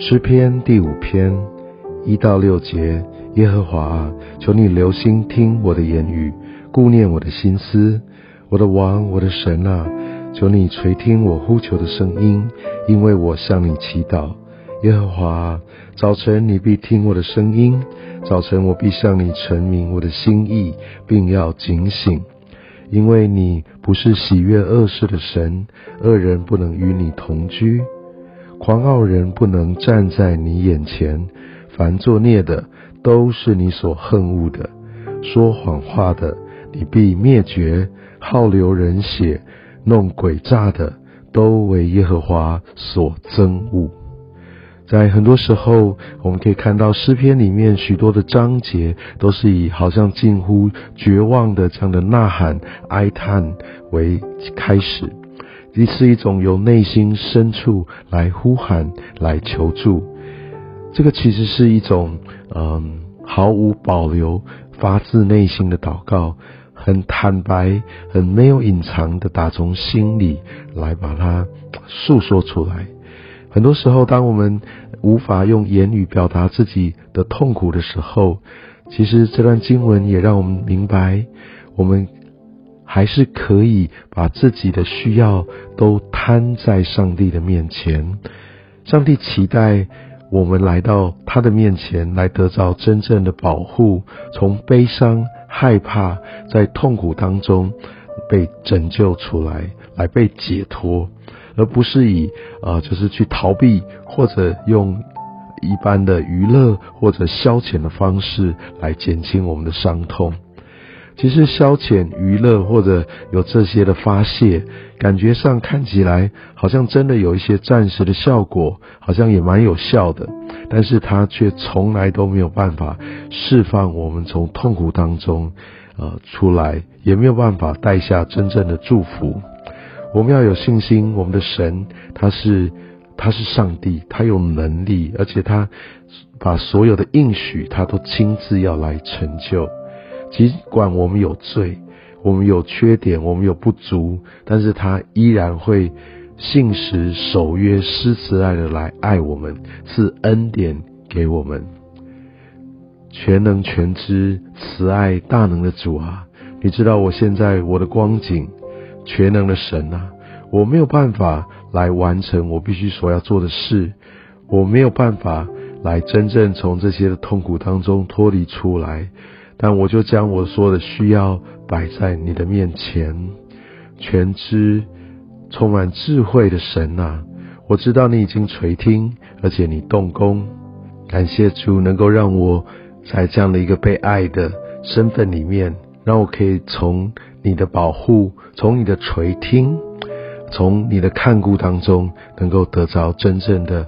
诗篇第五篇一到六节，耶和华，求你留心听我的言语，顾念我的心思。我的王，我的神啊，求你垂听我呼求的声音，因为我向你祈祷。耶和华，早晨你必听我的声音，早晨我必向你陈明我的心意，并要警醒，因为你不是喜悦恶事的神，恶人不能与你同居。狂傲人不能站在你眼前，凡作孽的都是你所恨恶的；说谎话的，你必灭绝；好流人血、弄诡诈的，都为耶和华所憎恶。在很多时候，我们可以看到诗篇里面许多的章节，都是以好像近乎绝望的这样的呐喊、哀叹为开始。这是一种由内心深处来呼喊、来求助。这个其实是一种嗯毫无保留、发自内心的祷告，很坦白、很没有隐藏的打从心里来把它诉说出来。很多时候，当我们无法用言语表达自己的痛苦的时候，其实这段经文也让我们明白，我们。还是可以把自己的需要都摊在上帝的面前。上帝期待我们来到他的面前，来得到真正的保护，从悲伤、害怕、在痛苦当中被拯救出来，来被解脱，而不是以呃，就是去逃避，或者用一般的娱乐或者消遣的方式来减轻我们的伤痛。其实消遣娱乐或者有这些的发泄，感觉上看起来好像真的有一些暂时的效果，好像也蛮有效的，但是它却从来都没有办法释放我们从痛苦当中呃出来，也没有办法带下真正的祝福。我们要有信心，我们的神他是他是上帝，他有能力，而且他把所有的应许他都亲自要来成就。尽管我们有罪，我们有缺点，我们有不足，但是他依然会信实守约、施慈爱的来爱我们，赐恩典给我们。全能全知、慈爱大能的主啊，你知道我现在我的光景，全能的神啊，我没有办法来完成我必须所要做的事，我没有办法来真正从这些的痛苦当中脱离出来。但我就将我所有的需要摆在你的面前，全知、充满智慧的神呐，我知道你已经垂听，而且你动工。感谢主，能够让我在这样的一个被爱的身份里面，让我可以从你的保护、从你的垂听、从你的看顾当中，能够得着真正的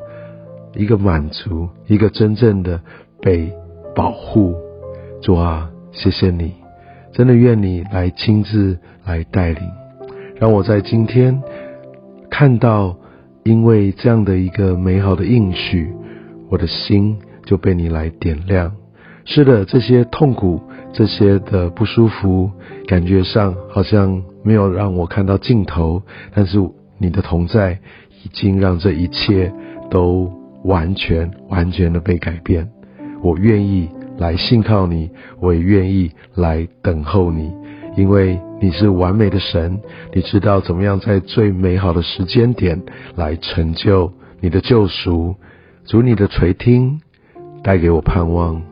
一个满足，一个真正的被保护。主啊，谢谢你，真的愿你来亲自来带领，让我在今天看到，因为这样的一个美好的应许，我的心就被你来点亮。是的，这些痛苦，这些的不舒服，感觉上好像没有让我看到尽头，但是你的同在已经让这一切都完全完全的被改变。我愿意。来信靠你，我也愿意来等候你，因为你是完美的神，你知道怎么样在最美好的时间点来成就你的救赎。主你的垂听带给我盼望，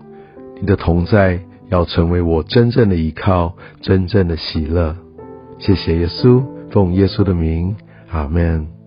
你的同在要成为我真正的依靠，真正的喜乐。谢谢耶稣，奉耶稣的名，阿门。